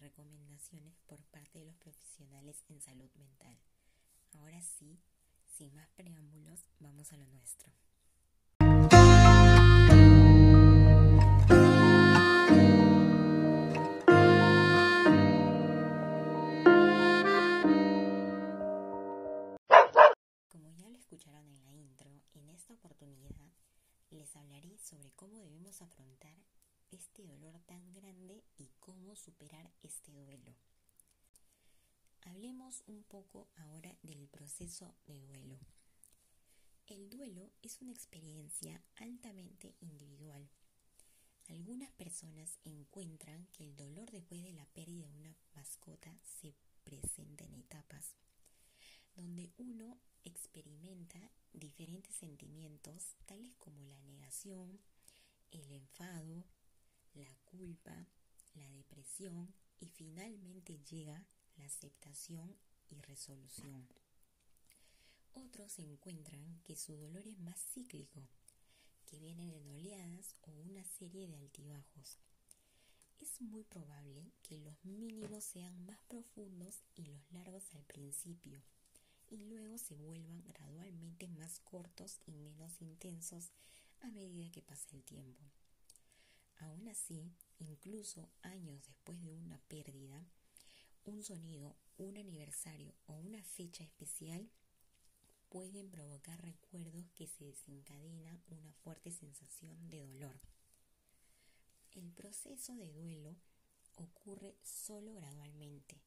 recomendaciones por parte de los profesionales en salud mental. Ahora sí, sin más preámbulos, vamos a lo nuestro. Como ya lo escucharon en la intro, en esta oportunidad les hablaré sobre cómo debemos afrontar este dolor tan grande y cómo superar este duelo. Hablemos un poco ahora del proceso de duelo. El duelo es una experiencia altamente individual. Algunas personas encuentran que el dolor después de la pérdida de una mascota se presenta en etapas, donde uno experimenta diferentes sentimientos tales como la negación, el enfado, la culpa, la depresión y finalmente llega la aceptación y resolución. Otros encuentran que su dolor es más cíclico, que viene en oleadas o una serie de altibajos. Es muy probable que los mínimos sean más profundos y los largos al principio, y luego se vuelvan gradualmente más cortos y menos intensos a medida que pasa el tiempo. Aún así, incluso años después de una pérdida, un sonido, un aniversario o una fecha especial pueden provocar recuerdos que se desencadena una fuerte sensación de dolor. El proceso de duelo ocurre solo gradualmente.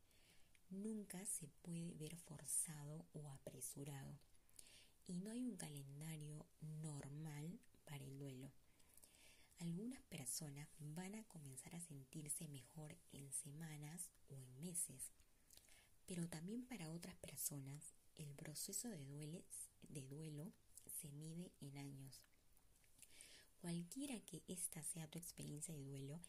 Nunca se puede ver forzado o apresurado. Y no hay un calendario normal para el duelo. Algunas personas van a comenzar a sentirse mejor en semanas o en meses, pero también para otras personas el proceso de, duelo se mide en años. Cualquiera que esta sea tu experiencia de duelo,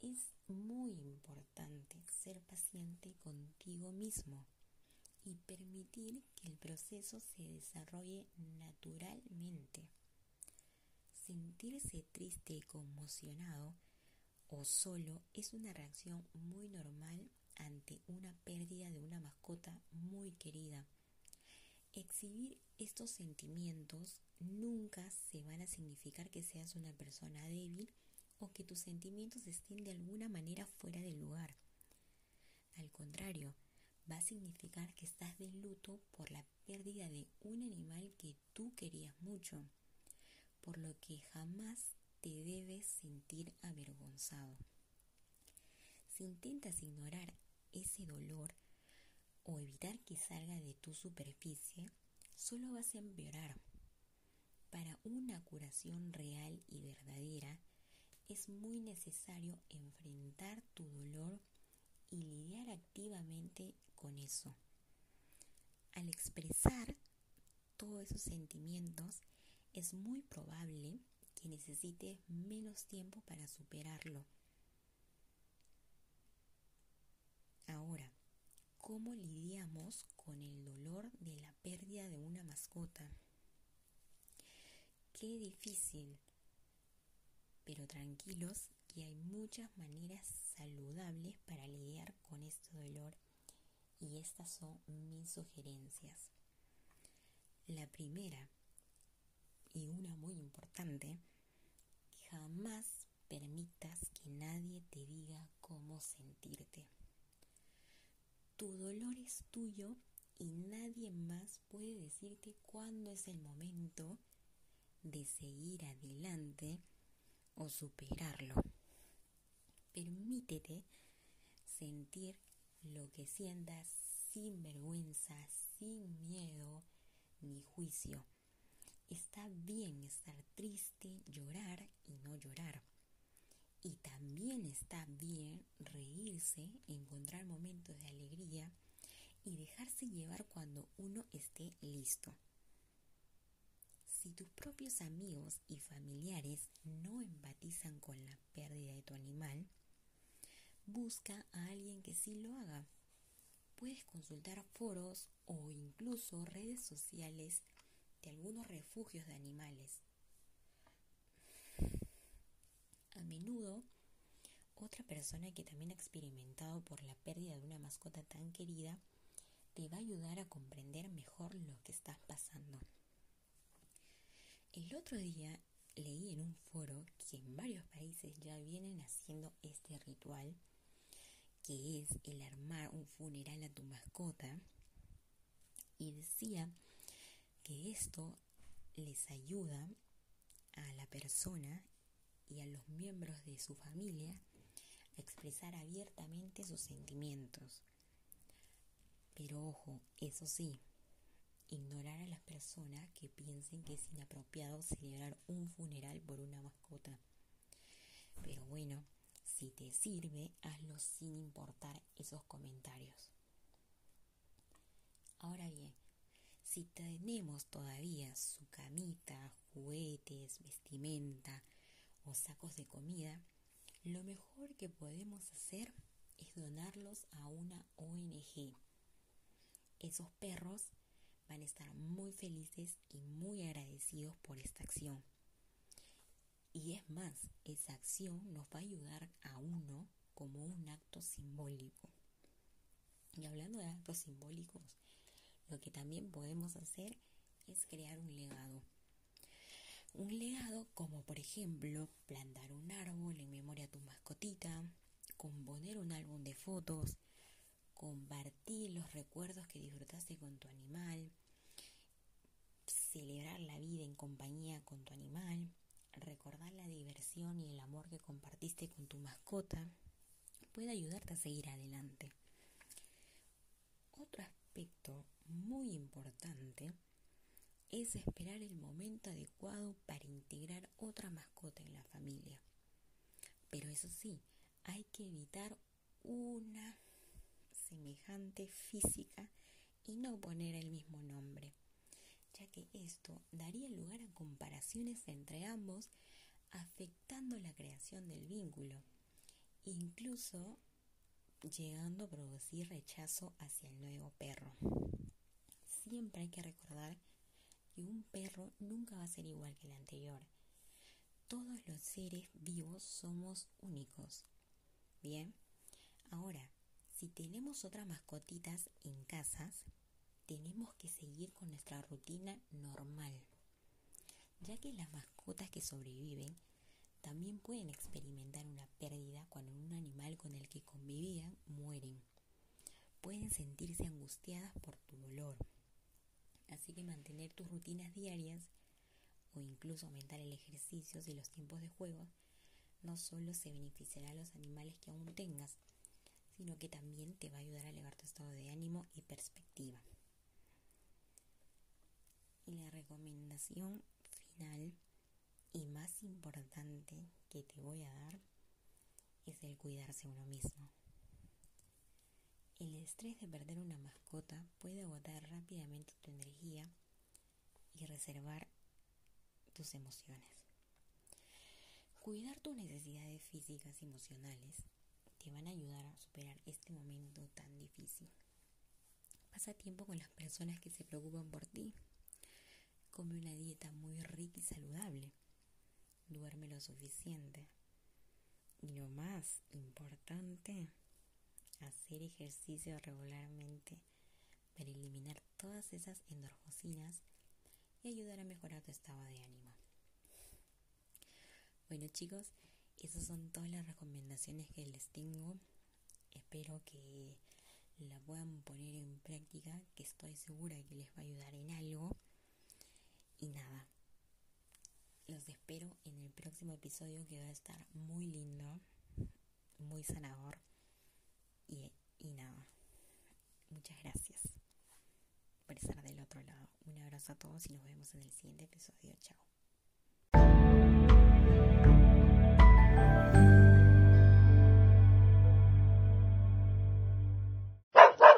es muy importante ser paciente contigo mismo y permitir que el proceso se desarrolle naturalmente. Sentirse triste y conmocionado o solo es una reacción muy normal ante una pérdida de una mascota muy querida. Exhibir estos sentimientos nunca se van a significar que seas una persona débil o que tus sentimientos estén de alguna manera fuera del lugar. Al contrario, va a significar que estás de luto por la pérdida de un animal que tú querías mucho por lo que jamás te debes sentir avergonzado. Si intentas ignorar ese dolor o evitar que salga de tu superficie, solo vas a empeorar. Para una curación real y verdadera, es muy necesario enfrentar tu dolor y lidiar activamente con eso. Al expresar todos esos sentimientos, es muy probable que necesites menos tiempo para superarlo. Ahora, ¿cómo lidiamos con el dolor de la pérdida de una mascota? Qué difícil, pero tranquilos que hay muchas maneras saludables para lidiar con este dolor y estas son mis sugerencias. La primera, y una muy importante, jamás permitas que nadie te diga cómo sentirte. Tu dolor es tuyo y nadie más puede decirte cuándo es el momento de seguir adelante o superarlo. Permítete sentir lo que sientas sin vergüenza, sin miedo ni juicio. Está bien estar triste, llorar y no llorar. Y también está bien reírse, encontrar momentos de alegría y dejarse llevar cuando uno esté listo. Si tus propios amigos y familiares no empatizan con la pérdida de tu animal, busca a alguien que sí lo haga. Puedes consultar foros o incluso redes sociales de algunos refugios de animales. A menudo otra persona que también ha experimentado por la pérdida de una mascota tan querida te va a ayudar a comprender mejor lo que estás pasando. El otro día leí en un foro que en varios países ya vienen haciendo este ritual, que es el armar un funeral a tu mascota, y decía que esto les ayuda a la persona y a los miembros de su familia a expresar abiertamente sus sentimientos. Pero ojo, eso sí, ignorar a las personas que piensen que es inapropiado celebrar un funeral por una mascota. Pero bueno, si te sirve, hazlo sin importar esos comentarios. Ahora bien, si tenemos todavía su camita, juguetes, vestimenta o sacos de comida, lo mejor que podemos hacer es donarlos a una ONG. Esos perros van a estar muy felices y muy agradecidos por esta acción. Y es más, esa acción nos va a ayudar a uno como un acto simbólico. Y hablando de actos simbólicos, lo que también podemos hacer es crear un legado. Un legado como por ejemplo plantar un árbol en memoria a tu mascotita, componer un álbum de fotos, compartir los recuerdos que disfrutaste con tu animal, celebrar la vida en compañía con tu animal, recordar la diversión y el amor que compartiste con tu mascota, puede ayudarte a seguir adelante. Otro aspecto muy importante es esperar el momento adecuado para integrar otra mascota en la familia. Pero eso sí, hay que evitar una semejante física y no poner el mismo nombre, ya que esto daría lugar a comparaciones entre ambos afectando la creación del vínculo, incluso llegando a producir rechazo hacia el nuevo perro. Siempre hay que recordar que un perro nunca va a ser igual que el anterior. Todos los seres vivos somos únicos. Bien, ahora, si tenemos otras mascotitas en casas, tenemos que seguir con nuestra rutina normal, ya que las mascotas que sobreviven también pueden experimentar una pérdida cuando un animal con el que convivían mueren. Pueden sentirse angustiadas por tu dolor. Así que mantener tus rutinas diarias o incluso aumentar el ejercicio y los tiempos de juego no solo se beneficiará a los animales que aún tengas, sino que también te va a ayudar a elevar tu estado de ánimo y perspectiva. Y la recomendación final y más importante que te voy a dar es el cuidarse uno mismo. El estrés de perder una mascota puede agotar rápidamente tu energía y reservar tus emociones. Cuidar tus necesidades físicas y emocionales te van a ayudar a superar este momento tan difícil. Pasa tiempo con las personas que se preocupan por ti. Come una dieta muy rica y saludable. Duerme lo suficiente. Y lo más importante, hacer ejercicio regularmente para eliminar todas esas endorfosinas y ayudar a mejorar tu estado de ánimo. Bueno chicos, esas son todas las recomendaciones que les tengo. Espero que la puedan poner en práctica, que estoy segura que les va a ayudar en algo. Y nada, los espero en el próximo episodio que va a estar muy lindo, muy sanador. Y, y nada, muchas gracias por estar del otro lado. Un abrazo a todos y nos vemos en el siguiente episodio. Chao.